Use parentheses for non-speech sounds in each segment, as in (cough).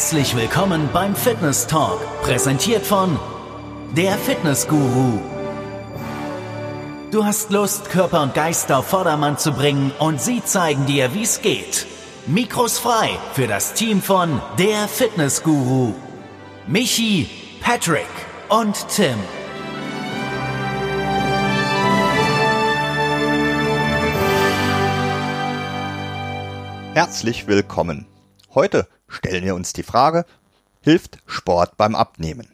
Herzlich willkommen beim Fitness Talk, präsentiert von der Fitness Guru. Du hast Lust, Körper und Geist auf Vordermann zu bringen und sie zeigen dir, wie es geht. Mikros frei für das Team von der Fitness Guru. Michi, Patrick und Tim. Herzlich willkommen. Heute stellen wir uns die Frage, hilft Sport beim Abnehmen?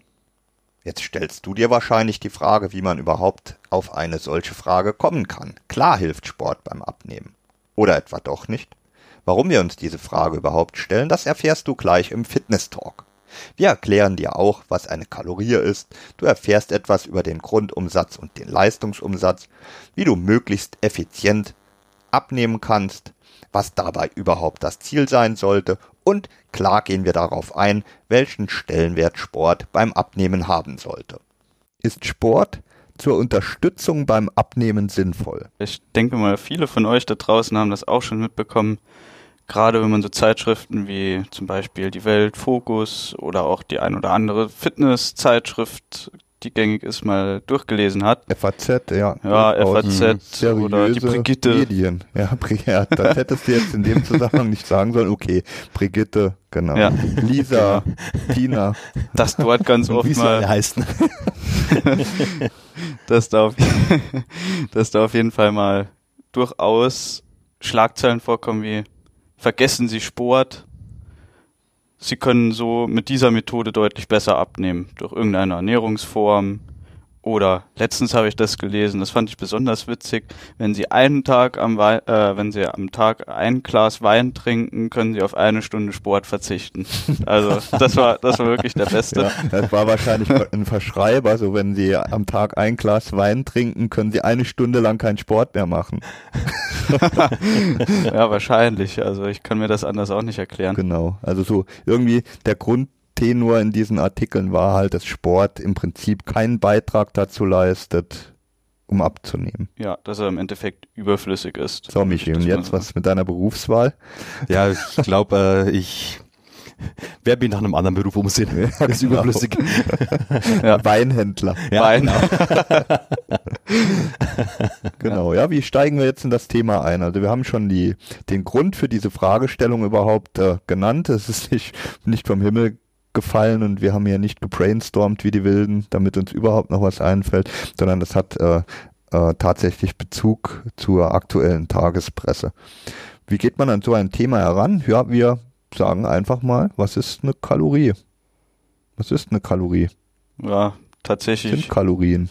Jetzt stellst du dir wahrscheinlich die Frage, wie man überhaupt auf eine solche Frage kommen kann. Klar hilft Sport beim Abnehmen. Oder etwa doch nicht? Warum wir uns diese Frage überhaupt stellen, das erfährst du gleich im Fitness Talk. Wir erklären dir auch, was eine Kalorie ist. Du erfährst etwas über den Grundumsatz und den Leistungsumsatz, wie du möglichst effizient abnehmen kannst, was dabei überhaupt das Ziel sein sollte und klar gehen wir darauf ein, welchen Stellenwert Sport beim Abnehmen haben sollte. Ist Sport zur Unterstützung beim Abnehmen sinnvoll? Ich denke mal, viele von euch da draußen haben das auch schon mitbekommen. Gerade wenn man so Zeitschriften wie zum Beispiel die Welt, Fokus oder auch die ein oder andere Fitness-Zeitschrift die gängig ist, mal durchgelesen hat. FAZ, ja. Ja, FAZ oder die Brigitte. Medien. Ja, ja, das hättest du jetzt in dem Zusammenhang nicht sagen sollen. Okay, Brigitte, genau. Ja. Lisa, genau. Tina. Das dort ganz oft mal heißen. (laughs) dass, da auf, (laughs) dass da auf jeden Fall mal durchaus Schlagzeilen vorkommen wie vergessen Sie Sport, Sie können so mit dieser Methode deutlich besser abnehmen, durch irgendeine Ernährungsform. Oder letztens habe ich das gelesen, das fand ich besonders witzig. Wenn Sie einen Tag am Wein, äh, wenn Sie am Tag ein Glas Wein trinken, können Sie auf eine Stunde Sport verzichten. (laughs) Also das war das war wirklich der Beste. Ja, das war wahrscheinlich ein Verschreiber. So wenn Sie am Tag ein Glas Wein trinken, können Sie eine Stunde lang keinen Sport mehr machen. (laughs) (laughs) ja, wahrscheinlich. Also ich kann mir das anders auch nicht erklären. Genau. Also so irgendwie der Grundtenor in diesen Artikeln war halt, dass Sport im Prinzip keinen Beitrag dazu leistet, um abzunehmen. Ja, dass er im Endeffekt überflüssig ist. So, Michi, und jetzt was mit deiner Berufswahl? Ja, ich glaube, äh, ich Wer bin nach einem anderen Beruf umsehen? Ja, (laughs) ist genau. überflüssig. ja. Weinhändler. Ja, Wein. Genau. (laughs) genau, ja, wie steigen wir jetzt in das Thema ein? Also wir haben schon die, den Grund für diese Fragestellung überhaupt äh, genannt. Es ist nicht, nicht vom Himmel gefallen und wir haben ja nicht gebrainstormt wie die Wilden, damit uns überhaupt noch was einfällt, sondern das hat äh, äh, tatsächlich Bezug zur aktuellen Tagespresse. Wie geht man an so ein Thema heran? Ja, wir sagen einfach mal, was ist eine Kalorie? Was ist eine Kalorie? Ja, tatsächlich. Sind Kalorien.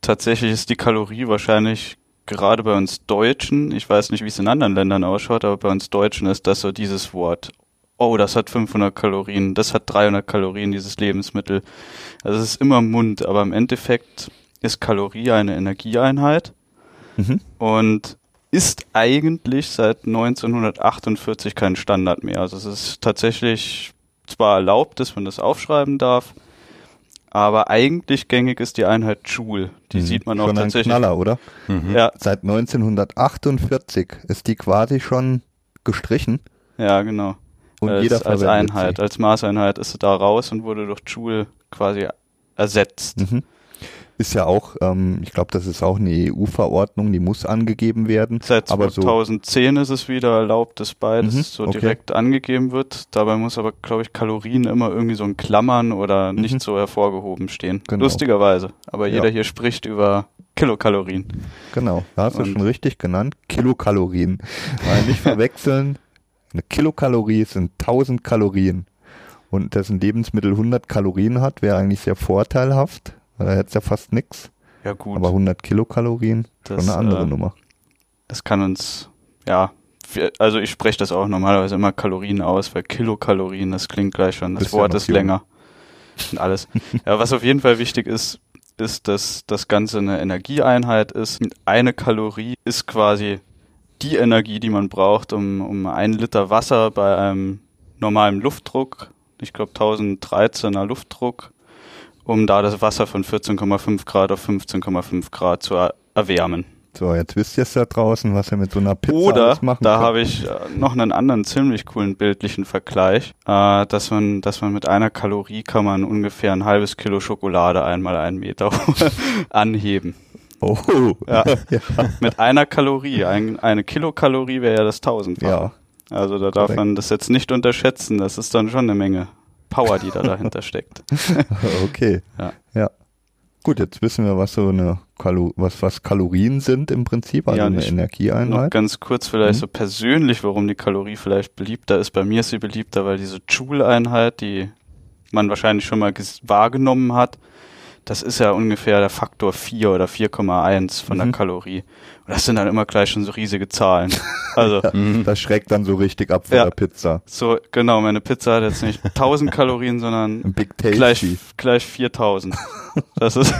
Tatsächlich ist die Kalorie wahrscheinlich gerade bei uns Deutschen, ich weiß nicht, wie es in anderen Ländern ausschaut, aber bei uns Deutschen ist das so dieses Wort. Oh, das hat 500 Kalorien, das hat 300 Kalorien, dieses Lebensmittel. Also es ist immer im Mund, aber im Endeffekt ist Kalorie eine Energieeinheit. Mhm. Und ist eigentlich seit 1948 kein Standard mehr. Also es ist tatsächlich zwar erlaubt, dass man das aufschreiben darf, aber eigentlich gängig ist die Einheit Joule. Die mhm. sieht man schon auch tatsächlich. Ein Knaller, oder? Mhm. Ja. Seit 1948 ist die quasi schon gestrichen. Ja, genau. Und als, jeder als Einheit, sie. als Maßeinheit ist sie da raus und wurde durch Joule quasi ersetzt. Mhm ist ja auch, ähm, ich glaube, das ist auch eine EU-Verordnung, die muss angegeben werden. Seit 2010 so ist es wieder erlaubt, dass beides mhm, so okay. direkt angegeben wird. Dabei muss aber, glaube ich, Kalorien immer irgendwie so in Klammern oder mhm. nicht so hervorgehoben stehen. Genau. Lustigerweise. Aber jeder ja. hier spricht über Kilokalorien. Genau, da hast du schon richtig genannt. Kilokalorien. Weil nicht (laughs) verwechseln, eine Kilokalorie sind 1000 Kalorien. Und dass ein Lebensmittel 100 Kalorien hat, wäre eigentlich sehr vorteilhaft weil da hätte ja fast nichts. Ja, gut. Aber 100 Kilokalorien, das, schon eine andere äh, Nummer. Das kann uns, ja, also ich spreche das auch normalerweise immer Kalorien aus, weil Kilokalorien, das klingt gleich schon, das Bist Wort ja ist jung. länger. Und alles. (laughs) ja, was auf jeden Fall wichtig ist, ist, dass das Ganze eine Energieeinheit ist. Eine Kalorie ist quasi die Energie, die man braucht, um, um ein Liter Wasser bei einem normalen Luftdruck, ich glaube 1013er Luftdruck, um da das Wasser von 14,5 Grad auf 15,5 Grad zu erwärmen. So, jetzt wisst ihr es da draußen, was ihr mit so einer Pizza Oder machen da habe ich äh, noch einen anderen ziemlich coolen bildlichen Vergleich, äh, dass man, dass man mit einer Kalorie kann man ungefähr ein halbes Kilo Schokolade einmal einen Meter (laughs) anheben. Oh, Ja. (laughs) ja. Mit einer Kalorie. Ein, eine Kilokalorie wäre ja das tausendfache. ja. Also da darf Korrekt. man das jetzt nicht unterschätzen. Das ist dann schon eine Menge Power, die da dahinter (laughs) steckt. Okay. Ja. ja. Gut, jetzt wissen wir, was so eine Kalo was, was Kalorien sind im Prinzip, also Ja, eine nicht- Noch Energieeinheit. ganz kurz vielleicht Mhm. so persönlich, warum die Kalorie vielleicht beliebter ist. Bei mir ist sie beliebter, weil diese Joule-Einheit, die man wahrscheinlich schon mal wahrgenommen hat, das ist ja ungefähr der Faktor 4 oder 4,1 von Mhm. der Kalorie. Und das sind dann immer gleich schon so riesige Zahlen. Also (laughs) Das schreckt dann so richtig ab von Ja. der Pizza. so, genau, meine Pizza hat jetzt nicht (laughs) 1000 Kalorien, sondern gleich, gleich 4000. Das ist,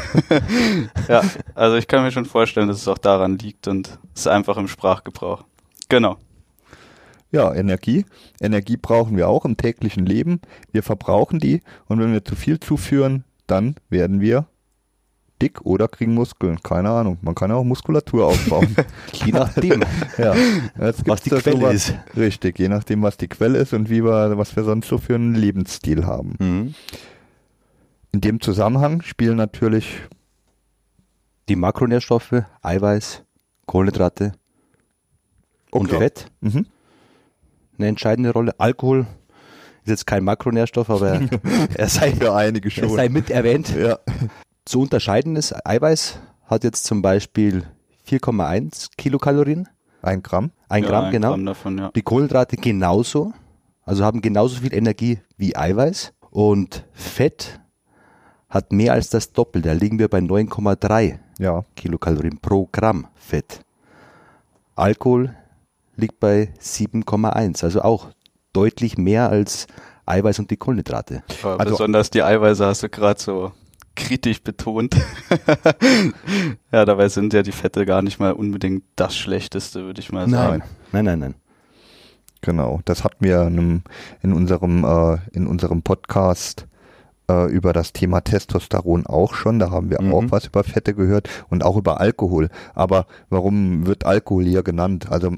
(laughs) ja, also ich kann mir schon vorstellen, dass es auch daran liegt und es ist einfach im Sprachgebrauch. Genau. Ja, Energie. Energie brauchen wir auch im täglichen Leben. Wir verbrauchen die und wenn wir zu viel zuführen, dann werden wir dick oder kriegen Muskeln. Keine Ahnung. Man kann ja auch Muskulatur aufbauen. (laughs) Je nachdem. ja. Was die Quelle sowas- ist. Richtig, je nachdem, was die Quelle ist und wie wir, was wir sonst so für einen Lebensstil haben. Mhm. In dem Zusammenhang spielen natürlich Die Makronährstoffe, Eiweiß, Kohlenhydrate und Okay. Fett mhm. eine entscheidende Rolle. Alkohol ist jetzt kein Makronährstoff, aber (laughs) er sei, für einige er schon. sei mit erwähnt. ja. Zu unterscheiden ist, Eiweiß hat jetzt zum Beispiel 4,1 Kilokalorien, Ein Gramm. ein Ja, Gramm, ein genau. Gramm davon, ja. Die Kohlenhydrate genauso, also haben genauso viel Energie wie Eiweiß. Und Fett hat mehr als das Doppelte. Da liegen wir bei 9,3 Ja. Kilokalorien pro Gramm Fett. Alkohol liegt bei 7,1, also auch deutlich mehr als Eiweiß und die Kohlenhydrate. Aber Also- besonders die Eiweiße hast du gerade so kritisch betont. (laughs) ja, dabei sind ja die Fette gar nicht mal unbedingt das Schlechteste, würde ich mal sagen. nein, nein, nein. Genau, das hatten wir in, unserem äh, in unserem Podcast äh, über das Thema Testosteron auch schon. Da haben wir Mhm. auch was über Fette gehört und auch über Alkohol. Aber warum wird Alkohol hier genannt? Also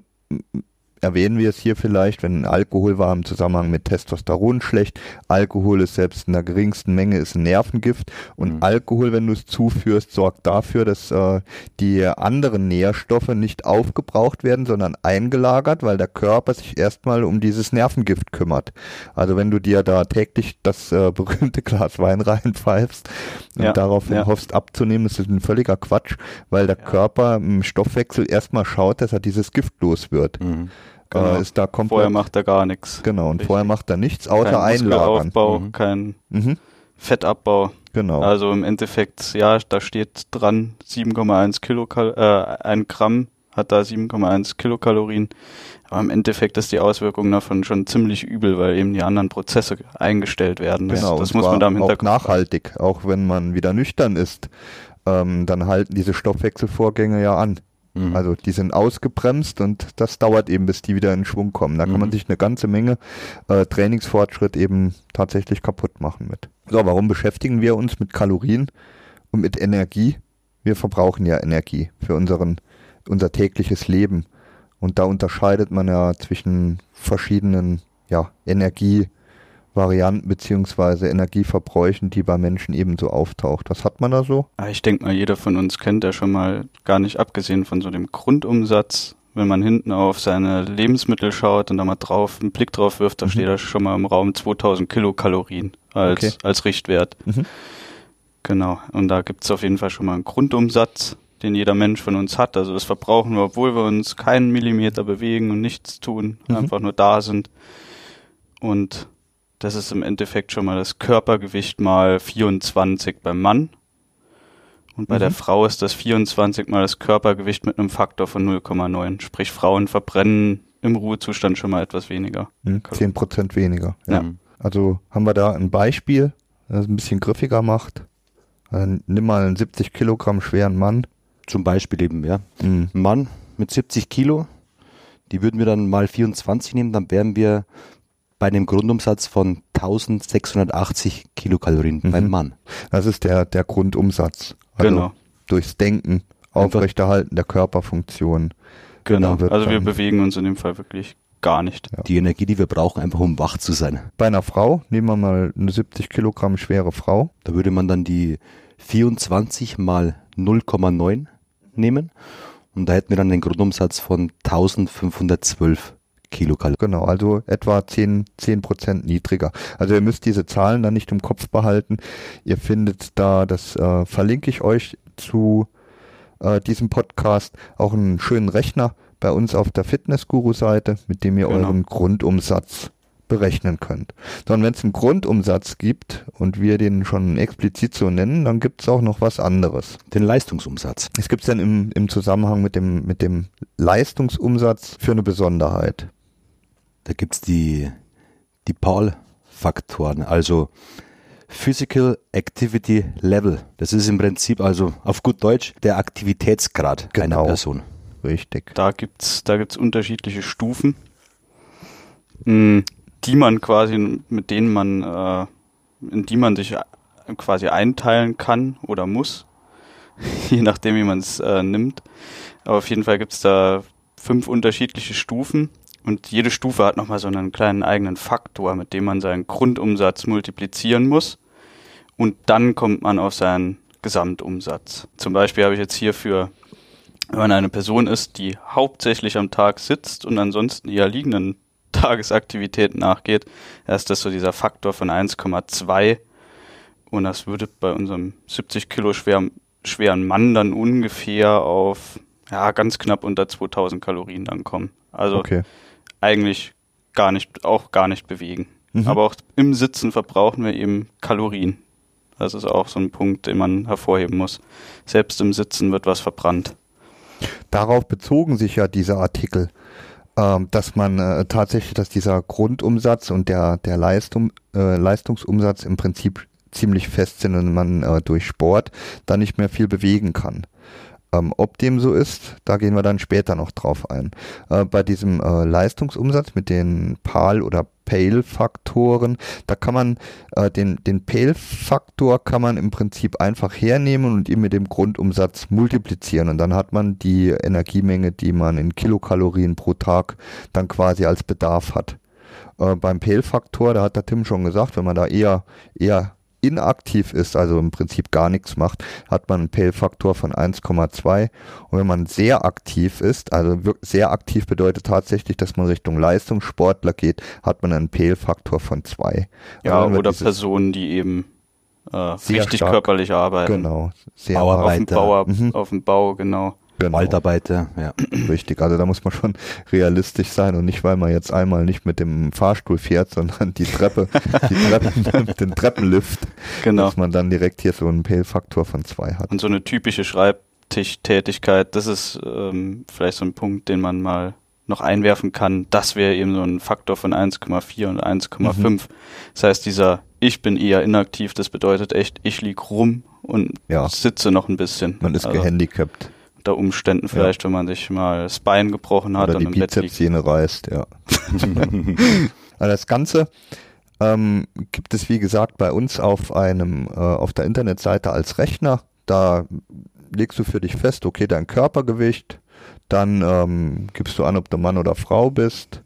erwähnen wir es hier vielleicht, wenn Alkohol war im Zusammenhang mit Testosteron schlecht. Alkohol ist selbst in der geringsten Menge ist ein Nervengift und Mhm. Alkohol, wenn du es zuführst, sorgt dafür, dass äh, die anderen Nährstoffe nicht aufgebraucht werden, sondern eingelagert, weil der Körper sich erstmal um dieses Nervengift kümmert. Also wenn du dir da täglich das äh, (laughs) berühmte Glas Wein reinpfeifst und Ja, daraufhin ja. hoffst abzunehmen, das ist ein völliger Quatsch, weil der Körper im Stoffwechsel erstmal schaut, dass er dieses Gift los wird. Mhm. Genau. Äh, ist da komplett, Vorher macht er gar nichts. genau, und Richtig. vorher macht er nichts außer kein einlagern. Muskelaufbau, Mhm. kein Mhm, Fettabbau. genau. Also im Endeffekt, ja, da steht dran 7,1 Kilokal äh, ein Gramm hat da 7,1 Kilokalorien. Aber im Endeffekt ist die Auswirkung davon schon ziemlich übel, weil eben die anderen Prozesse eingestellt werden. Das, Genau, das muss man da im auch Hinterkopf haben. nachhaltig, auch wenn man wieder nüchtern ist, ähm, dann halten diese Stoffwechselvorgänge ja an. Mhm. Also die sind ausgebremst und das dauert eben, bis die wieder in Schwung kommen. Da kann man Mhm. sich eine ganze Menge äh, Trainingsfortschritt eben tatsächlich kaputt machen mit. So, warum beschäftigen wir uns mit Kalorien und mit Energie? Wir verbrauchen ja Energie für unseren, unser tägliches Leben. Und da unterscheidet man ja zwischen verschiedenen ja, Energievarianten beziehungsweise Energieverbräuchen, die bei Menschen ebenso auftaucht. Was hat man da so? Ah, Ich denke mal, jeder von uns kennt ja schon mal, gar nicht abgesehen von so dem Grundumsatz, wenn man hinten auf seine Lebensmittel schaut und da mal drauf einen Blick drauf wirft, da Mhm. steht da schon mal im Raum 2000 Kilokalorien als, Okay. als Richtwert. Mhm. Genau. Und da gibt's auf jeden Fall schon mal einen Grundumsatz, den jeder Mensch von uns hat. Also das verbrauchen wir, obwohl wir uns keinen Millimeter bewegen und nichts tun, Mhm. einfach nur da sind. Und das ist im Endeffekt schon mal das Körpergewicht mal 24 beim Mann. Und bei Mhm. der Frau ist das 24 mal das Körpergewicht mit einem Faktor von 0,9. Sprich, Frauen verbrennen im Ruhezustand schon mal etwas weniger. Hm, 10% weniger. Ja. Mhm. Also haben wir da ein Beispiel, das es ein bisschen griffiger macht. Äh, nimm mal einen 70 Kilogramm schweren Mann. Zum Beispiel eben, ja. Hm, Ein Mann mit 70 Kilo, die würden wir dann mal 24 nehmen, dann wären wir bei einem Grundumsatz von 1680 Kilokalorien Mhm. beim Mann. Das ist der, der Grundumsatz. Also Genau. durchs Denken Aufrechterhalten der Körperfunktion. Genau. Also wir bewegen uns in dem Fall wirklich gar nicht. Die Energie, die wir brauchen, einfach um wach zu sein. Bei einer Frau, nehmen wir mal eine 70 Kilogramm schwere Frau. Da würde man dann die 24 mal 0,9 nehmen und da hätten wir dann den Grundumsatz von 1512 Kilokalorien. Genau, also etwa 10, 10 Prozent niedriger. Also ihr müsst diese Zahlen dann nicht im Kopf behalten. Ihr findet da, das äh, verlinke ich euch zu äh, diesem Podcast, auch einen schönen Rechner bei uns auf der Fitnessguru-Seite, mit dem ihr Genau. euren Grundumsatz berechnen könnt. Sondern wenn es einen Grundumsatz gibt und wir den schon explizit so nennen, dann gibt es auch noch was anderes. Den Leistungsumsatz. Es gibt dann im, im Zusammenhang mit dem, mit dem Leistungsumsatz für eine Besonderheit. Da gibt's die, die PAL-Faktoren, also Physical Activity Level. Das ist im Prinzip also auf gut Deutsch der Aktivitätsgrad einer Genau. Person. Richtig. Da gibt's, da gibt's unterschiedliche Stufen, mh, die man quasi, mit denen man, äh, in die man sich äh, quasi einteilen kann oder muss, (laughs) je nachdem, wie man es äh, nimmt. Aber auf jeden Fall gibt's da fünf unterschiedliche Stufen und jede Stufe hat nochmal so einen kleinen eigenen Faktor, mit dem man seinen Grundumsatz multiplizieren muss und dann kommt man auf seinen Gesamtumsatz. Zum Beispiel habe ich jetzt hier für wenn man eine Person ist, die hauptsächlich am Tag sitzt und ansonsten eher liegenden (laughs) Tagesaktivitäten nachgeht, ist das so dieser Faktor von 1,2 und das würde bei unserem 70 Kilo schweren, schweren Mann dann ungefähr auf ja ganz knapp unter 2000 Kalorien dann kommen. Also Okay. Eigentlich gar nicht, auch gar nicht bewegen. Mhm. Aber auch im Sitzen verbrauchen wir eben Kalorien. Das ist auch so ein Punkt, den man hervorheben muss. Selbst im Sitzen wird was verbrannt. Darauf bezogen sich ja diese Artikel, ähm, dass man äh, tatsächlich, dass dieser Grundumsatz und der, der Leistung, äh, Leistungsumsatz im Prinzip ziemlich fest sind und man äh, durch Sport da nicht mehr viel bewegen kann. Ähm, ob dem so ist, da gehen wir dann später noch drauf ein. Äh, bei diesem äh, Leistungsumsatz mit den PAL- oder PALE-Faktoren, da kann man äh, den, den PALE-Faktor kann man im Prinzip einfach hernehmen und ihn mit dem Grundumsatz multiplizieren und dann hat man die Energiemenge, die man in Kilokalorien pro Tag dann quasi als Bedarf hat. Äh, beim PALE-Faktor, da hat der Tim schon gesagt, wenn man da eher, eher inaktiv ist, also im Prinzip gar nichts macht, hat man einen PALE-Faktor von 1,2. Und wenn man sehr aktiv ist, also sehr aktiv bedeutet tatsächlich, dass man Richtung Leistungssportler geht, hat man einen PALE-Faktor von 2. Ja, Also oder Personen, die eben äh, richtig stark. körperlich arbeiten. Genau, sehr Bauer- Auf dem. Bauer, Mhm. auf dem Bau, genau. Genau, Waldarbeiter, ja. (clears throat) richtig. Also da muss man schon realistisch sein und nicht, weil man jetzt einmal nicht mit dem Fahrstuhl fährt, sondern die Treppe, (laughs) die Treppen, (laughs) den Treppenlift, Genau. dass man dann direkt hier so einen PALE-Faktor von 2 hat. Und so eine typische Schreibtischtätigkeit, das ist ähm, vielleicht so ein Punkt, den man mal noch einwerfen kann. Das wäre eben so ein Faktor von 1,4 und 1,5. Mhm. Das heißt, dieser Ich bin eher inaktiv, das bedeutet echt, ich lieg rum und Ja. sitze noch ein bisschen. Man ist Also gehandicapt. Unter Umständen vielleicht, wenn man sich mal das Bein gebrochen hat Oder und die im. Bizepssehne reißt, ja. (laughs) also das Ganze ähm, gibt es, wie gesagt, bei uns auf einem, äh, auf der Internetseite als Rechner. Da legst du für dich fest, okay, dein Körpergewicht, dann ähm, gibst du an, ob du Mann oder Frau bist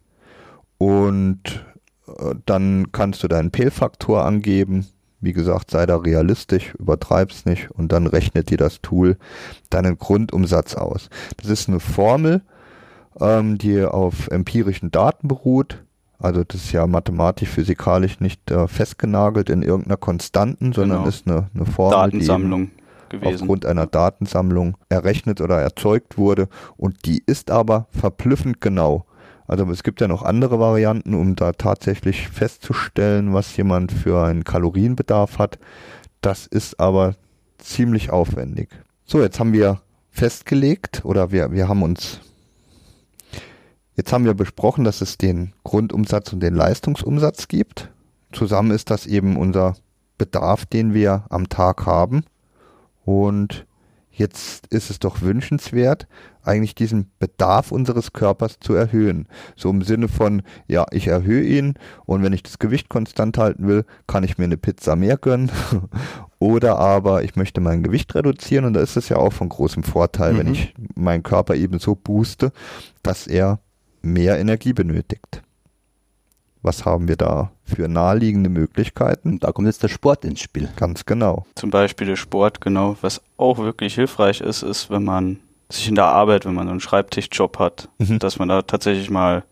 und äh, dann kannst du deinen P-Faktor angeben. Wie gesagt, sei da realistisch, übertreib's nicht und dann rechnet dir das Tool deinen Grundumsatz aus. Das ist eine Formel, ähm, die auf empirischen Daten beruht. Also das ist ja mathematisch, physikalisch nicht äh, festgenagelt in irgendeiner Konstanten, sondern Genau. ist eine, eine Formel, die Datensammlung gewesen. aufgrund einer Datensammlung errechnet oder erzeugt wurde und die ist aber verblüffend genau. Also es gibt ja noch andere Varianten, um da tatsächlich festzustellen, was jemand für einen Kalorienbedarf hat. Das ist aber ziemlich aufwendig. So, jetzt haben wir festgelegt oder wir, wir haben uns Jetzt haben wir besprochen, dass es den Grundumsatz und den Leistungsumsatz gibt. Zusammen ist das eben unser Bedarf, den wir am Tag haben. Und jetzt ist es doch wünschenswert, eigentlich diesen Bedarf unseres Körpers zu erhöhen. So im Sinne von, ja, ich erhöhe ihn und wenn ich das Gewicht konstant halten will, kann ich mir eine Pizza mehr gönnen. (laughs) Oder aber ich möchte mein Gewicht reduzieren und da ist es ja auch von großem Vorteil, mhm. wenn ich meinen Körper eben so booste, dass er mehr Energie benötigt. Was haben wir da für naheliegende Möglichkeiten? Da kommt jetzt der Sport ins Spiel. Ganz genau. Zum Beispiel der Sport, genau. Was auch wirklich hilfreich ist, ist, wenn man sich in der Arbeit, wenn man so einen Schreibtischjob hat, mhm. dass man da tatsächlich mal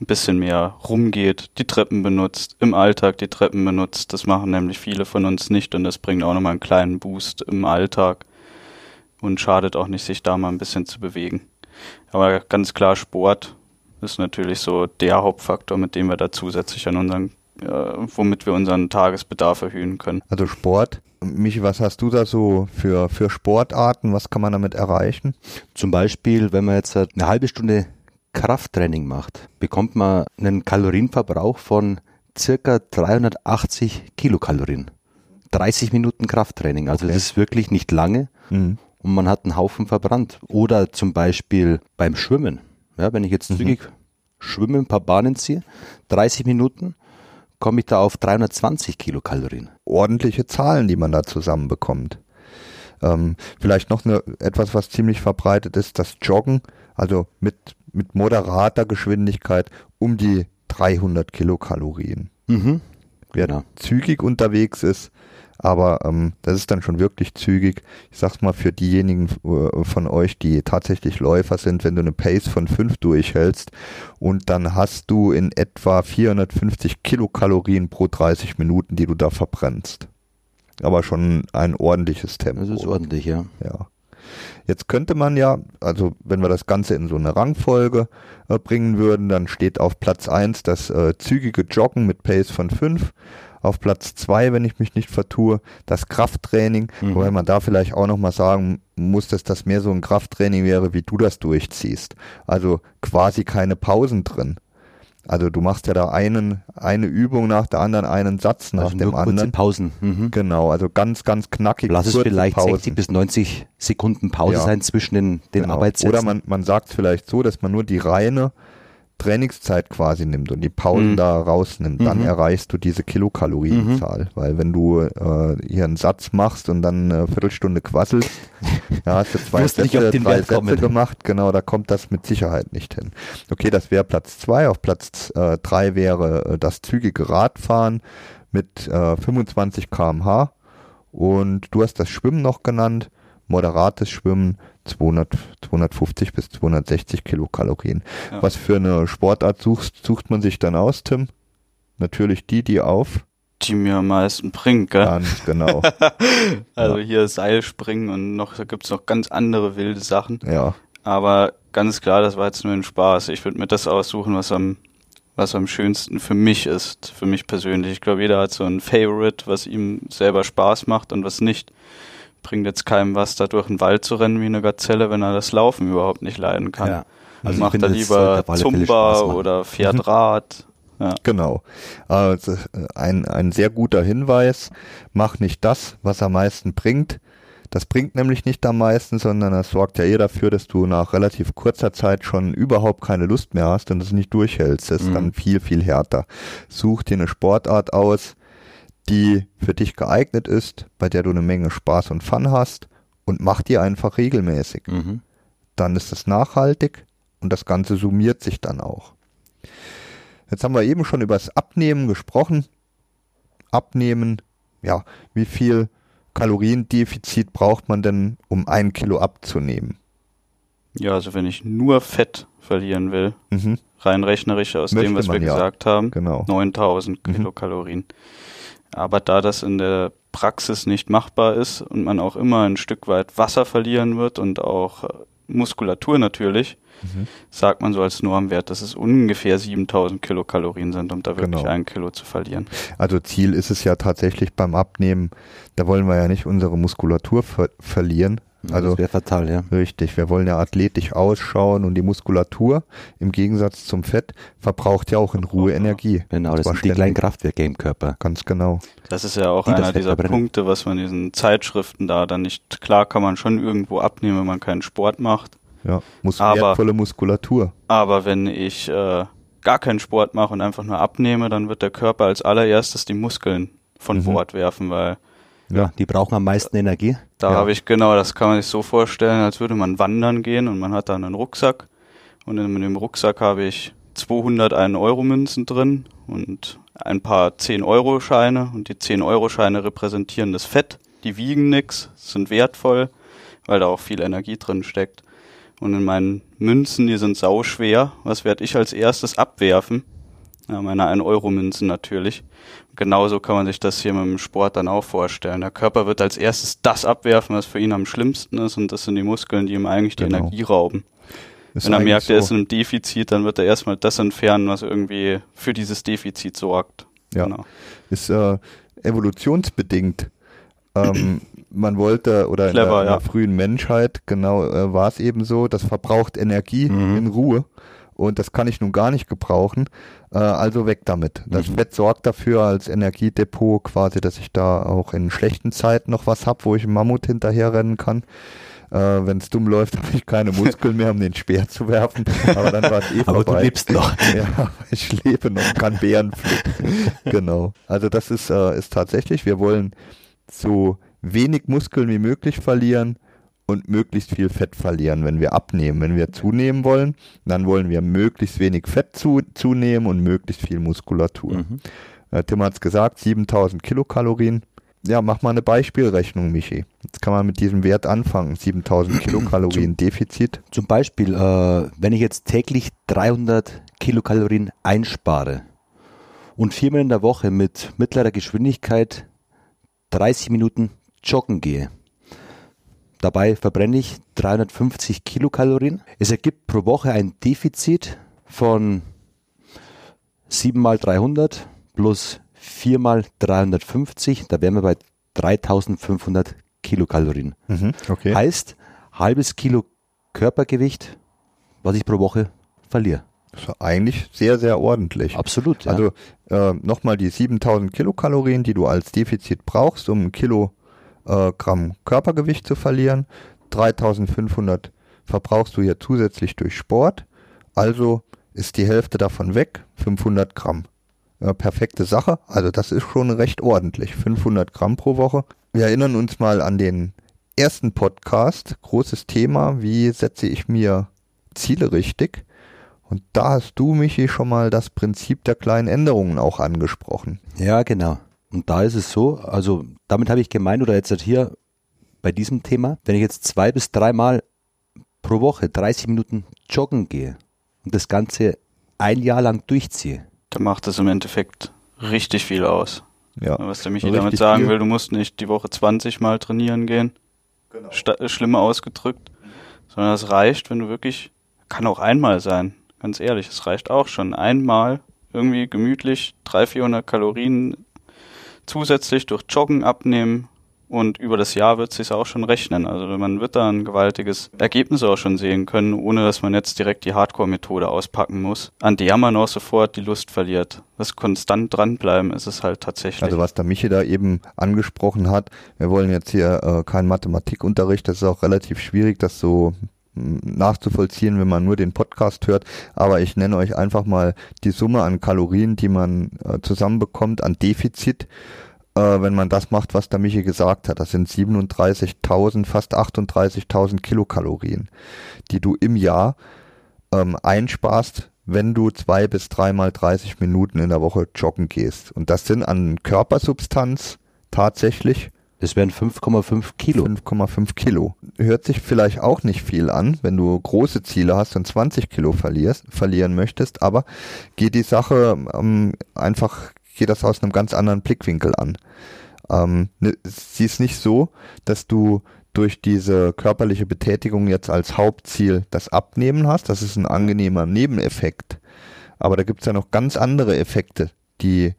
ein bisschen mehr rumgeht, die Treppen benutzt, im Alltag die Treppen benutzt. Das machen nämlich viele von uns nicht und das bringt auch nochmal einen kleinen Boost im Alltag und schadet auch nicht, sich da mal ein bisschen zu bewegen. Aber ganz klar Sport ist natürlich so der Hauptfaktor, mit dem wir da zusätzlich an unseren, äh, womit wir unseren Tagesbedarf erhöhen können. Also Sport. Michi, was hast du da so für, für Sportarten? Was kann man damit erreichen? Zum Beispiel, wenn man jetzt eine halbe Stunde Krafttraining macht, bekommt man einen Kalorienverbrauch von circa 380 Kilokalorien. 30 Minuten Krafttraining, also okay. das ist wirklich nicht lange mhm. und man hat einen Haufen verbrannt. Oder zum Beispiel beim Schwimmen. Ja, wenn ich jetzt mhm. zügig schwimme, ein paar Bahnen ziehe, 30 Minuten, komme ich da auf 320 Kilokalorien. Ordentliche Zahlen, die man da zusammenbekommt. Ähm, vielleicht noch eine, etwas, was ziemlich verbreitet ist, das Joggen, also mit, mit moderater Geschwindigkeit um die 300 Kilokalorien. Mhm. Wer genau. zügig unterwegs ist, aber ähm, das ist dann schon wirklich zügig. Ich sag's mal für diejenigen äh, von euch, die tatsächlich Läufer sind, wenn du eine Pace von 5 durchhältst und dann hast du in etwa 450 Kilokalorien pro 30 Minuten, die du da verbrennst. Aber schon ein ordentliches Tempo. Das ist ordentlich, ja. Ja. Jetzt könnte man ja, also wenn wir das Ganze in so eine Rangfolge äh, bringen würden, dann steht auf Platz 1 das äh, zügige Joggen mit Pace von 5 auf Platz zwei, wenn ich mich nicht vertue, das Krafttraining, mhm. wobei man da vielleicht auch nochmal sagen muss, dass das mehr so ein Krafttraining wäre, wie du das durchziehst. Also quasi keine Pausen drin. Also du machst ja da einen, eine Übung nach der anderen, einen Satz nach also dem anderen. Pausen. Mhm. Genau, also ganz, ganz knackig. Lass es vielleicht Pausen. 60 bis 90 Sekunden Pause ja. sein zwischen den, den genau. Arbeitssätzen. Oder man, man sagt vielleicht so, dass man nur die reine Trainingszeit quasi nimmt und die Pausen mhm. da rausnimmt, dann mhm. erreichst du diese Kilokalorienzahl. Mhm. Weil wenn du äh, hier einen Satz machst und dann eine Viertelstunde quasselst, (laughs) ja, hast du zwei Sätze, drei Sätze gemacht, genau, da kommt das mit Sicherheit nicht hin. Okay, das wäre Platz zwei. Auf Platz äh, drei wäre äh, das zügige Radfahren mit äh, 25 kmh. Und du hast das Schwimmen noch genannt, moderates Schwimmen 200, 250 bis 260 Kilokalorien. Ja. Was für eine Sportart suchst, sucht man sich dann aus, Tim? Natürlich die, die auf die mir am meisten bringt, gell? Ganz genau. (laughs) also ja. hier Seilspringen und noch, da gibt's noch ganz andere wilde Sachen. Ja. Aber ganz klar, das war jetzt nur ein Spaß. Ich würde mir das aussuchen, was am, was am schönsten für mich ist, für mich persönlich. Ich glaube, jeder hat so ein Favorite, was ihm selber Spaß macht und was nicht bringt jetzt keinem was, da durch den Wald zu rennen wie eine Gazelle, wenn er das Laufen überhaupt nicht leiden kann. Ja. Also Macht er lieber Zumba oder fährt mhm. Rad. Ja. Genau. Also ein, ein sehr guter Hinweis. Mach nicht das, was am meisten bringt. Das bringt nämlich nicht am meisten, sondern das sorgt ja eher dafür, dass du nach relativ kurzer Zeit schon überhaupt keine Lust mehr hast und das nicht durchhältst. Das ist mhm. dann viel, viel härter. Such dir eine Sportart aus, die für dich geeignet ist, bei der du eine Menge Spaß und Fun hast und mach die einfach regelmäßig. Mhm. Dann ist es nachhaltig und das Ganze summiert sich dann auch. Jetzt haben wir eben schon über das Abnehmen gesprochen. Abnehmen, ja, wie viel Kaloriendefizit braucht man denn, um ein Kilo abzunehmen? Ja, also wenn ich nur Fett verlieren will, mhm. rein rechnerisch aus Möchte dem, was wir ja. gesagt haben, genau. 9000 mhm. Aber da das in der Praxis nicht machbar ist und man auch immer ein Stück weit Wasser verlieren wird und auch äh, Muskulatur natürlich, mhm. sagt man so als Normwert, dass es ungefähr 7000 Kilokalorien sind, um da wirklich genau. ein Kilo zu verlieren. Also Ziel ist es ja tatsächlich beim Abnehmen, da wollen wir ja nicht unsere Muskulatur ver verlieren, Also das wäre fatal, ja. Richtig, wir wollen ja athletisch ausschauen und die Muskulatur im Gegensatz zum Fett verbraucht ja auch in Ruhe Energie. Genau, das Zwar sind die kleinen Kraftwerke im Körper. Ganz genau. Das ist ja auch Die das einer dieser verbrennen. Punkte, was man in diesen Zeitschriften da dann nicht, klar kann man schon irgendwo abnehmen, wenn man keinen Sport macht. Ja, muss Aber- wertvolle Muskulatur. Aber wenn ich äh, gar keinen Sport mache und einfach nur abnehme, dann wird der Körper als allererstes die Muskeln von Mhm. Bord werfen, weil Ja, die brauchen am meisten Energie. da Ja. habe ich genau, das kann man sich so vorstellen, als würde man wandern gehen und man hat da einen Rucksack und in dem Rucksack habe ich 200 1-Euro-Münzen drin und ein paar 10-Euro-Scheine und die 10-Euro-Scheine repräsentieren das Fett, die wiegen nix, sind wertvoll, weil da auch viel Energie drin steckt. Und in meinen Münzen, die sind sauschwer, was werde ich als erstes abwerfen? Ja, meine 1-Euro-Münzen natürlich. Genauso kann man sich das hier mit dem Sport dann auch vorstellen. Der Körper wird als erstes das abwerfen, was für ihn am schlimmsten ist, und das sind die Muskeln, die ihm eigentlich die Genau. Energie rauben. Ist Wenn er merkt, er so. ist in einem Defizit, dann wird er erstmal das entfernen, was irgendwie für dieses Defizit sorgt. Ja. Genau. ist äh, evolutionsbedingt. Ähm, (clears throat) man wollte, oder in, Clever, der, in der ja. frühen Menschheit, genau, äh, war es eben so, das verbraucht Energie Mhm. in Ruhe und das kann ich nun gar nicht gebrauchen, äh, also weg damit. Das Mhm. Fett sorgt dafür als Energiedepot quasi, dass ich da auch in schlechten Zeiten noch was hab, wo ich einen Mammut hinterherrennen kann. Äh, Wenn es dumm läuft, (laughs) habe ich keine Muskeln mehr, um den Speer zu werfen, aber dann war es eh (laughs) Aber vorbei. du lebst noch. (laughs) Ja, ich lebe noch, kann Bären pflücken. genau. Also das ist, äh, ist tatsächlich, wir wollen so wenig Muskeln wie möglich verlieren und möglichst viel Fett verlieren, wenn wir abnehmen. Wenn wir zunehmen wollen, dann wollen wir möglichst wenig Fett zu, zunehmen und möglichst viel Muskulatur. Mhm. Äh, Tim hat es gesagt, 7000 Kilokalorien. Ja, mach mal eine Beispielrechnung, Michi. Jetzt kann man mit diesem Wert anfangen. 7000 (clears throat) Kilokalorien Defizit. Zum Beispiel, äh, wenn ich jetzt täglich 300 Kilokalorien einspare und viermal in der Woche mit mittlerer Geschwindigkeit 30 Minuten joggen gehe, dabei verbrenne ich 350 Kilokalorien. Es ergibt pro Woche ein Defizit von 7 mal 300 plus 4 mal 350, da wären wir bei 3500 Kilokalorien. Mhm, okay. Heißt, halbes Kilo Körpergewicht, was ich pro Woche verliere. Das ist eigentlich sehr, sehr ordentlich. Absolut. Ja. Also äh, nochmal die 7000 Kilokalorien, die du als Defizit brauchst, um ein Kilogramm äh, Gramm Körpergewicht zu verlieren. 3500 verbrauchst du hier zusätzlich durch Sport. Also ist die Hälfte davon weg, 500 Gramm. Äh, perfekte Sache. Also das ist schon recht ordentlich. 500 Gramm pro Woche. Wir erinnern uns mal an den ersten Podcast. Großes Thema. Wie setze ich mir Ziele richtig? Und da hast du, Michi, schon mal das Prinzip der kleinen Änderungen auch angesprochen. ja, genau. Und da ist es so, also damit habe ich gemeint, oder jetzt hier bei diesem Thema, wenn ich jetzt zwei bis dreimal pro Woche 30 Minuten joggen gehe und das Ganze ein Jahr lang durchziehe, Dann macht das im Endeffekt richtig viel aus. Ja. Was der Michi damit sagen viel. will, du musst nicht die Woche 20 Mal trainieren gehen. Äh, schlimmer ausgedrückt. Sondern es reicht, wenn du wirklich, kann auch einmal sein, ganz ehrlich, es reicht auch schon. Einmal irgendwie gemütlich 300, 400 Kalorien zusätzlich durch Joggen abnehmen und über das Jahr wird es sich auch schon rechnen. Also man wird da ein gewaltiges Ergebnis auch schon sehen können, ohne dass man jetzt direkt die Hardcore-Methode auspacken muss, an der man auch sofort die Lust verliert. Das konstant dranbleiben ist es halt tatsächlich. Also was der Michi da eben angesprochen hat, wir wollen jetzt hier äh, keinen Mathematikunterricht, das ist auch relativ schwierig, das so nachzuvollziehen, wenn man nur den Podcast hört, aber ich nenne euch einfach mal die Summe an Kalorien, die man äh, zusammenbekommt an Defizit, äh, wenn man das macht, was der Michi gesagt hat. Das sind 37.000, fast 38.000 Kilokalorien, die du im Jahr ähm, einsparst, wenn du zwei bis dreimal 30 Minuten in der Woche joggen gehst. Und das sind an Körpersubstanz tatsächlich das wären 5,5 Kilo. 5,5 Kilo. Hört sich vielleicht auch nicht viel an, wenn du große Ziele hast und 20 Kilo verlierst, verlieren möchtest, aber geht die Sache ähm, einfach, geht das aus einem ganz anderen Blickwinkel an. Ähm, ne, sie ist nicht so, dass du durch diese körperliche Betätigung jetzt als Hauptziel das Abnehmen hast. Das ist ein angenehmer Nebeneffekt. Aber da gibt's ja noch ganz andere Effekte, die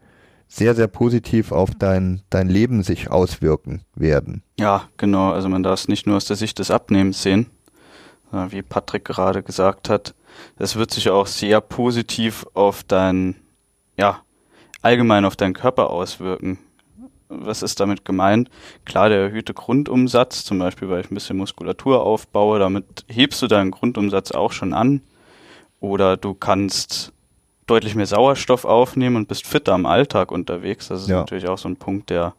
sehr, sehr positiv auf dein, dein Leben sich auswirken werden. Ja, genau. Also man darf es nicht nur aus der Sicht des Abnehmens sehen, äh, wie Patrick gerade gesagt hat. Es wird sich auch sehr positiv auf dein, ja, allgemein auf deinen Körper auswirken. Was ist damit gemeint? Klar, der erhöhte Grundumsatz, zum Beispiel, weil ich ein bisschen Muskulatur aufbaue, damit hebst du deinen Grundumsatz auch schon an. Oder du kannst deutlich mehr Sauerstoff aufnehmen und bist fitter am Alltag unterwegs. Das ist Ja. natürlich auch so ein Punkt, der,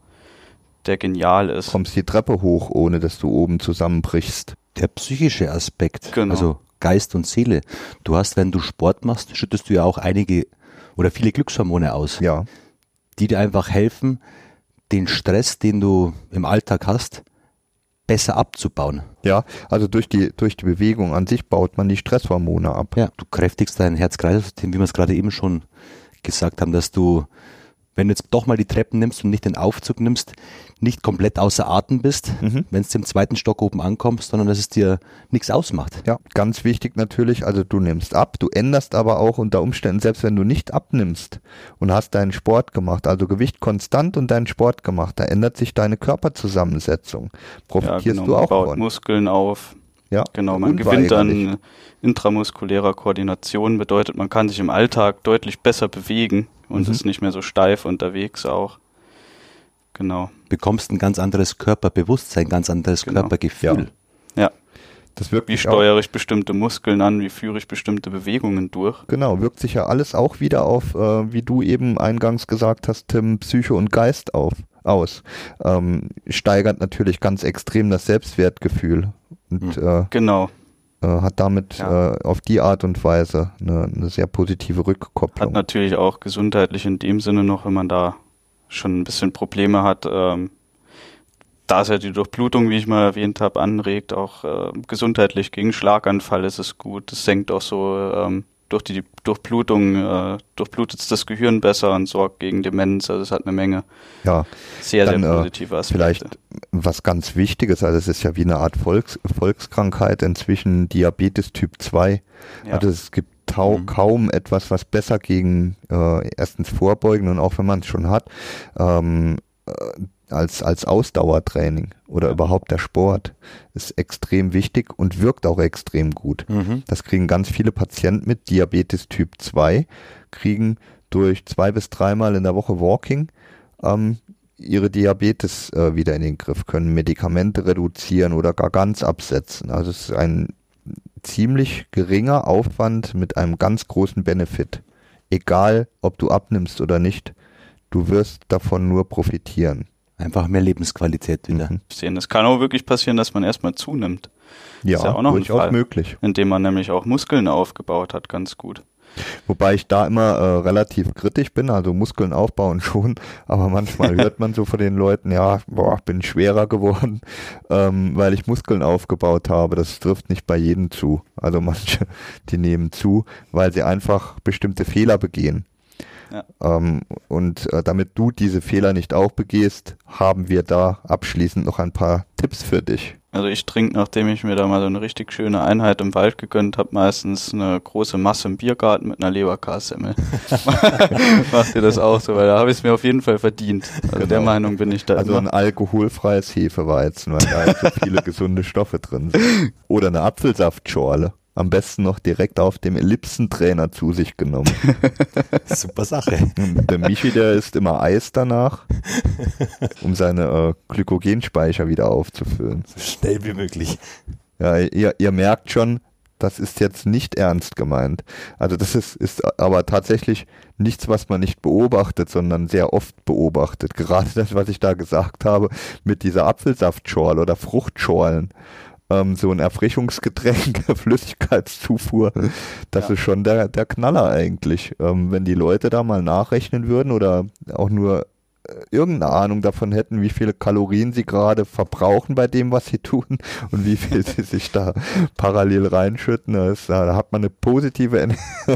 der genial ist. Kommst die Treppe hoch, ohne dass du oben zusammenbrichst. Der psychische Aspekt, Genau. also Geist und Seele. Du hast, wenn du Sport machst, schüttest du ja auch einige oder viele Glückshormone aus, Ja, die dir einfach helfen, den Stress, den du im Alltag hast, besser abzubauen. ja. Also durch die, durch die Bewegung an sich baut man die Stresshormone ab. Ja, du kräftigst dein Herz-Kreislauf-System, wie wir es gerade eben schon gesagt haben, dass du, wenn du jetzt doch mal die Treppen nimmst und nicht den Aufzug nimmst, nicht komplett außer Atem bist, Mhm. wenn du im zweiten Stock oben ankommst, sondern dass es dir nichts ausmacht. Ja, ganz wichtig natürlich, also du nimmst ab, du änderst aber auch unter Umständen, selbst wenn du nicht abnimmst und hast deinen Sport gemacht, also Gewicht konstant und deinen Sport gemacht, da ändert sich deine Körperzusammensetzung. Profitierst ja, genau, du man auch baut von. Muskeln auf. Ja, Genau, man gewinnt an intramuskulärer Koordination, bedeutet, man kann sich im Alltag deutlich besser bewegen und Mhm. ist nicht mehr so steif unterwegs auch. Genau, Bekommst ein ganz anderes Körperbewusstsein, ganz anderes Genau. Körpergefühl. ja. Das wirkt Wie steuere ich bestimmte Muskeln an, wie führe ich bestimmte Bewegungen durch? genau, wirkt sich ja alles auch wieder auf, äh, wie du eben eingangs gesagt hast, Tim, Psyche und Geist auf, aus. Ähm, steigert natürlich ganz extrem das Selbstwertgefühl und äh, Genau, hat damit Ja. äh, auf die Art und Weise eine, eine sehr positive hat Rückkopplung. natürlich auch gesundheitlich in dem Sinne noch, wenn man da schon ein bisschen Probleme hat, ähm, da es ja die Durchblutung, wie ich mal erwähnt habe, anregt, auch äh, gesundheitlich gegen Schlaganfall ist es gut. Es senkt auch so ähm, durch die Durchblutung, äh, durchblutet es das Gehirn besser und sorgt gegen Demenz. Also es hat eine Menge Ja, sehr, Dann, sehr äh, positive Aspekte. vielleicht was ganz Wichtiges, also es ist ja wie eine Art Volks Volkskrankheit inzwischen Diabetes Typ 2. Ja. Also es gibt Mhm. kaum etwas, was besser gegen äh, erstens vorbeugen und auch wenn man es schon hat, ähm, äh, als, als Ausdauertraining oder überhaupt der Sport ist extrem wichtig und wirkt auch extrem gut. Mhm. Das kriegen ganz viele Patienten mit Diabetes Typ 2, kriegen durch zwei bis dreimal in der Woche Walking ähm, ihre Diabetes äh, wieder in den Griff, können Medikamente reduzieren oder gar ganz absetzen. Also es ist ein ziemlich geringer Aufwand mit einem ganz großen Benefit. Egal, ob du abnimmst oder nicht, du wirst davon nur profitieren. Einfach mehr Lebensqualität wieder. Mhm. sehen. Es kann auch wirklich passieren, dass man erstmal zunimmt, Ja, ja auch noch durchaus Fall. möglich. indem man nämlich auch Muskeln aufgebaut hat, ganz gut. Wobei ich da immer äh, relativ kritisch bin, also Muskeln aufbauen (laughs) schon, aber manchmal (laughs) hört man so von den Leuten, ja, boah, bin schwerer geworden, ähm, weil ich Muskeln aufgebaut habe. Das trifft nicht bei jedem zu. Also manche, (laughs) die nehmen zu, weil sie einfach bestimmte Fehler begehen. Ja. Ähm, und äh, damit du diese Fehler nicht auch begehst, haben wir da abschließend noch ein paar Tipps für dich. Also ich trinke, nachdem ich mir da mal so eine richtig schöne Einheit im Wald gegönnt habe, meistens eine große Masse im Biergarten mit einer Leberkassemmel. (laughs) Macht ihr das auch so? Weil da habe ich es mir auf jeden Fall verdient. Also Genau. der Meinung bin ich da Also ein immer. alkoholfreies Hefeweizen, weil da halt so viele gesunde Stoffe drin sind. (laughs) Oder eine Apfelsaftschorle. Am besten noch direkt auf dem Ellipsentrainer zu sich genommen. (laughs) Super Sache. (laughs) Der Michi, der isst immer Eis danach, um seine äh, Glykogenspeicher wieder aufzufüllen. So schnell wie möglich. Ja, ihr, ihr merkt schon, das ist jetzt nicht ernst gemeint. Also das ist, ist aber tatsächlich nichts, was man nicht beobachtet, sondern sehr oft beobachtet. (laughs) Gerade das, was ich da gesagt habe, mit dieser Apfelsaftschorle oder Fruchtschorlen. Ähm, so ein Erfrischungsgetränk, (laughs) Flüssigkeitszufuhr, das Ja. ist schon der, der Knaller eigentlich. Ähm, wenn die Leute da mal nachrechnen würden oder auch nur äh, irgendeine Ahnung davon hätten, wie viele Kalorien sie gerade verbrauchen bei dem, was sie tun (laughs) und wie viel sie sich da parallel reinschütten. Da, ist, da hat man eine positive, (laughs)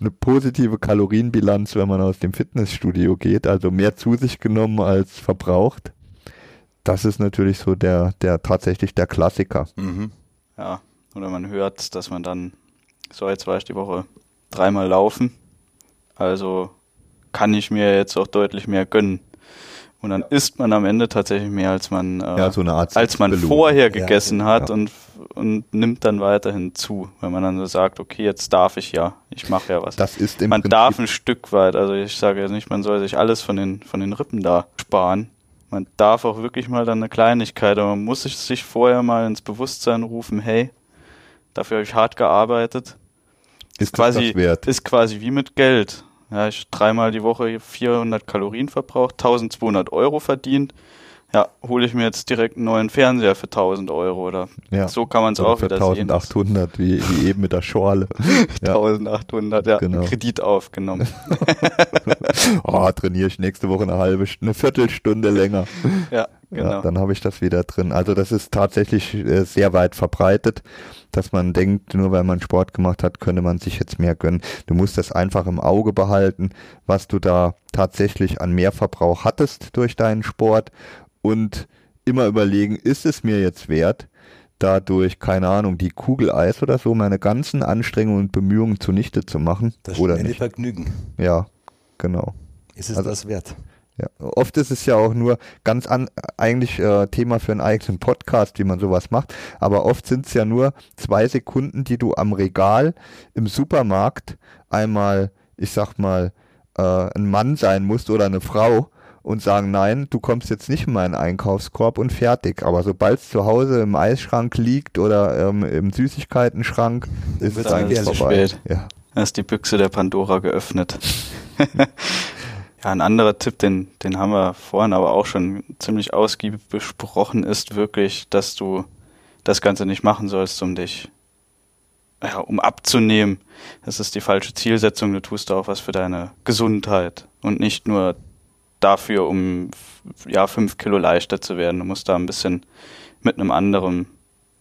eine positive Kalorienbilanz, wenn man aus dem Fitnessstudio geht, also mehr zu sich genommen als verbraucht. Das ist natürlich so der, der tatsächlich der Klassiker. Mhm. Ja. Oder man hört, dass man dann, so jetzt war ich die Woche dreimal laufen. Also kann ich mir jetzt auch deutlich mehr gönnen. Und dann isst man am Ende tatsächlich mehr, als man, äh, Ja, so als man vorher Ja, gegessen hat ja. und, und nimmt dann weiterhin zu, wenn man dann so sagt, okay, jetzt darf ich ja, ich mache ja was. Das ist im man Prinzip darf ein Stück weit, also ich sage jetzt nicht, man soll sich alles von den, von den Rippen da sparen. Man darf auch wirklich mal dann eine Kleinigkeit, aber man muss sich, vorher mal ins Bewusstsein rufen, hey, dafür habe ich hart gearbeitet. ist quasi, ist quasi wie mit Geld. Ja, ich dreimal die Woche 400 Kalorien verbraucht, 1200 Euro verdient. Ja, hole ich mir jetzt direkt einen neuen Fernseher für 1000 Euro oder Ja. so kann man es Oder auch für wieder sehen. 1800, wie, wie (laughs) eben mit der Schorle. (laughs) Ja. 1800, ja, Genau. Kredit aufgenommen. (laughs) Oh, trainiere ich nächste Woche eine halbe, eine Viertelstunde länger. ja, genau. Ja, dann habe ich das wieder drin. Also das ist tatsächlich äh, sehr weit verbreitet, dass man denkt, nur weil man Sport gemacht hat, könne man sich jetzt mehr gönnen. Du musst das einfach im Auge behalten, was du da tatsächlich an Mehrverbrauch hattest durch deinen Sport und immer überlegen, ist es mir jetzt wert, dadurch, keine Ahnung, die Kugel Eis oder so, meine ganzen Anstrengungen und Bemühungen zunichte zu machen Das oder schnelle nicht. Vergnügen. Ja, genau. Ist es Also- das wert? Ja, oft ist es ja auch nur ganz an, eigentlich äh, Thema für einen eigenen Podcast, wie man sowas macht. Aber oft sind es ja nur zwei Sekunden, die du am Regal im Supermarkt einmal, ich sag mal, äh, ein Mann sein musst oder eine Frau und sagen, nein, du kommst jetzt nicht in meinen Einkaufskorb und fertig. Aber sobald es zu Hause im Eisschrank liegt oder ähm, im Süßigkeitenschrank, ist es eigentlich vorbei. Spät. Ja. Da ist die Büchse der Pandora geöffnet. (laughs) ja, ein anderer Tipp, den, den haben wir vorhin aber auch schon ziemlich ausgiebig besprochen, ist wirklich, dass du das Ganze nicht machen sollst, um dich, ja, um abzunehmen. Das ist die falsche Zielsetzung. Du tust auch was für deine Gesundheit und nicht nur dafür, um ja, fünf Kilo leichter zu werden. Du musst da ein bisschen mit einem anderen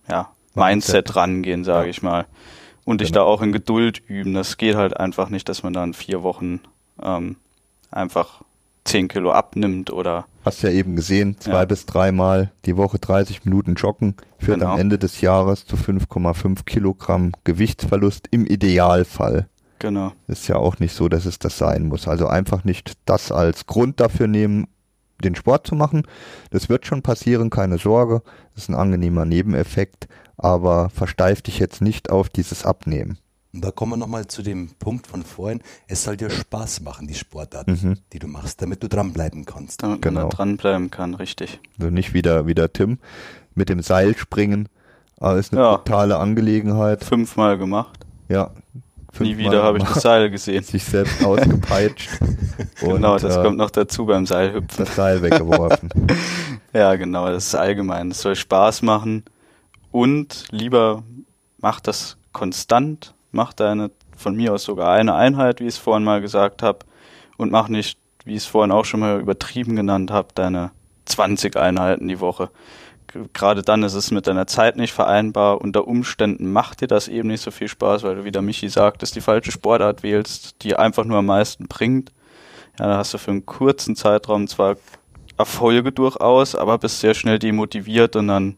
ja, Mindset. Rangehen, sage Ja. ich mal. Und dich Genau. da auch in Geduld üben. Das geht halt einfach nicht, dass man da in vier Wochen ähm, einfach zehn Kilo abnimmt oder Hast ja eben gesehen, zwei Ja. bis dreimal die Woche 30 Minuten joggen führt Genau. am Ende des Jahres zu 5,5 Kilogramm Gewichtsverlust im Idealfall. Genau. Ist ja auch nicht so, dass es das sein muss. Also einfach nicht das als Grund dafür nehmen, den Sport zu machen. Das wird schon passieren, keine Sorge. Das ist ein angenehmer Nebeneffekt, aber versteif dich jetzt nicht auf dieses Abnehmen. Und da kommen wir nochmal zu dem Punkt von vorhin. Es soll dir Spaß machen, die Sportart, Mhm. die du machst, damit du dranbleiben kannst. Damit man Genau. da dranbleiben kann, richtig. Also nicht wieder, wieder Tim mit dem Seil springen. Aber ist eine Ja. totale Angelegenheit. Fünfmal gemacht. Ja. Nie wieder habe ich das (laughs) Seil gesehen. sich selbst ausgepeitscht (laughs) und genau, das äh, kommt noch dazu beim Seilhüpfen. das Seil weggeworfen. (laughs) Ja, genau, das ist allgemein. Es soll Spaß machen und lieber mach das konstant, mach deine, von mir aus sogar eine Einheit, wie ich es vorhin mal gesagt habe, und mach nicht, wie ich es vorhin auch schon mal übertrieben genannt habe, deine 20 Einheiten die Woche. Gerade dann ist es mit deiner Zeit nicht vereinbar. Unter Umständen macht dir das eben nicht so viel Spaß, weil du, wie der Michi sagt, dass die falsche Sportart wählst, die einfach nur am meisten bringt. Ja, da hast du für einen kurzen Zeitraum zwar Erfolge durchaus, aber bist sehr schnell demotiviert und dann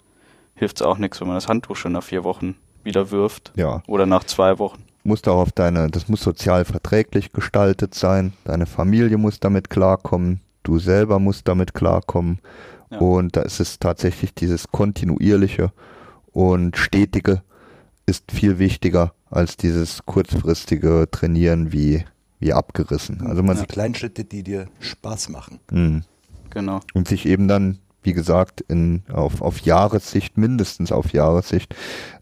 hilft es auch nichts, wenn man das Handtuch schon nach vier Wochen wieder wirft Ja, oder nach zwei Wochen. muss auch auf deine, das muss sozial verträglich gestaltet sein. Deine Familie muss damit klarkommen. Du selber musst damit klarkommen. Ja. Und da ist es tatsächlich dieses kontinuierliche und stetige ist viel wichtiger als dieses kurzfristige Trainieren wie, wie abgerissen. Also man, die kleinen Schritte, die dir Spaß machen. mh. Genau. und sich eben dann, wie gesagt, in, auf, auf Jahressicht, mindestens auf Jahressicht,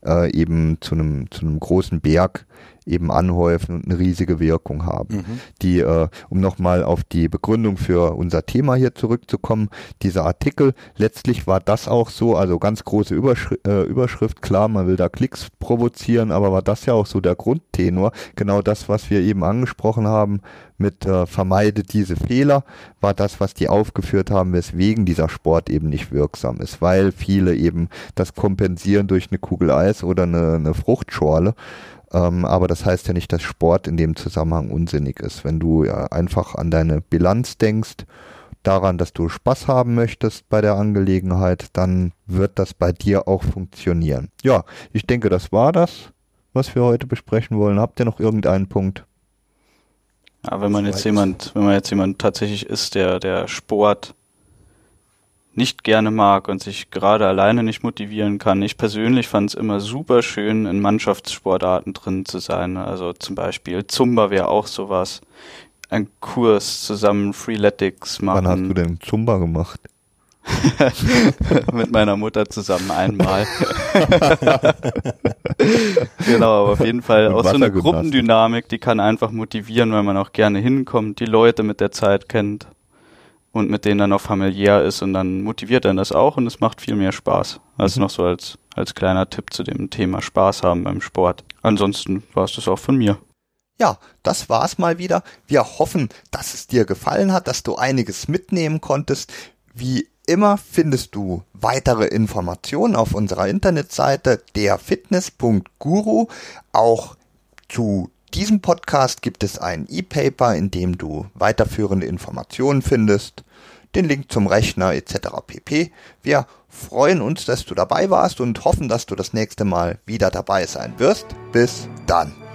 äh, eben zu einem, zu einem großen Berg eben anhäufen und eine riesige Wirkung haben. Mhm. Die, äh, um nochmal auf die Begründung für unser Thema hier zurückzukommen, dieser Artikel, letztlich war das auch so, also ganz große Überschri äh, Überschrift, klar, man will da Klicks provozieren, aber war das ja auch so der Grundtenor, genau das, was wir eben angesprochen haben, mit äh, vermeide diese Fehler, war das, was die aufgeführt haben, weswegen dieser Sport eben nicht wirksam ist, weil viele eben das kompensieren durch eine Kugel Eis oder eine, eine Fruchtschorle. Ähm, aber das heißt ja nicht, dass Sport in dem Zusammenhang unsinnig ist. Wenn du ja einfach an deine Bilanz denkst, daran, dass du Spaß haben möchtest bei der Angelegenheit, dann wird das bei dir auch funktionieren. Ja, ich denke, das war das, was wir heute besprechen wollen. Habt ihr noch irgendeinen Punkt? Ja, wenn man jetzt jemand, wenn man jetzt jemand tatsächlich ist, der, der Sport nicht gerne mag und sich gerade alleine nicht motivieren kann. Ich persönlich fand es immer super schön, in Mannschaftssportarten drin zu sein. Also zum Beispiel Zumba wäre auch sowas. Ein Kurs zusammen Freeletics machen. Wann hast du denn Zumba gemacht? (laughs) mit meiner Mutter zusammen einmal. (laughs) genau, aber auf jeden Fall auch so eine Gruppendynamik, die kann einfach motivieren, weil man auch gerne hinkommt, die Leute mit der Zeit kennt und mit denen dann auch familiär ist und dann motiviert dann das auch und es macht viel mehr Spaß. Das mhm. noch so als, als kleiner Tipp zu dem Thema Spaß haben beim Sport. Ansonsten war es das auch von mir. Ja, das war's mal wieder. Wir hoffen, dass es dir gefallen hat, dass du einiges mitnehmen konntest. Wie immer findest du weitere Informationen auf unserer Internetseite derfitness.guru. Auch zu diesem Podcast gibt es ein E-Paper, in dem du weiterführende Informationen findest, den Link zum Rechner etc. pp. Wir freuen uns, dass du dabei warst und hoffen, dass du das nächste Mal wieder dabei sein wirst. Bis dann.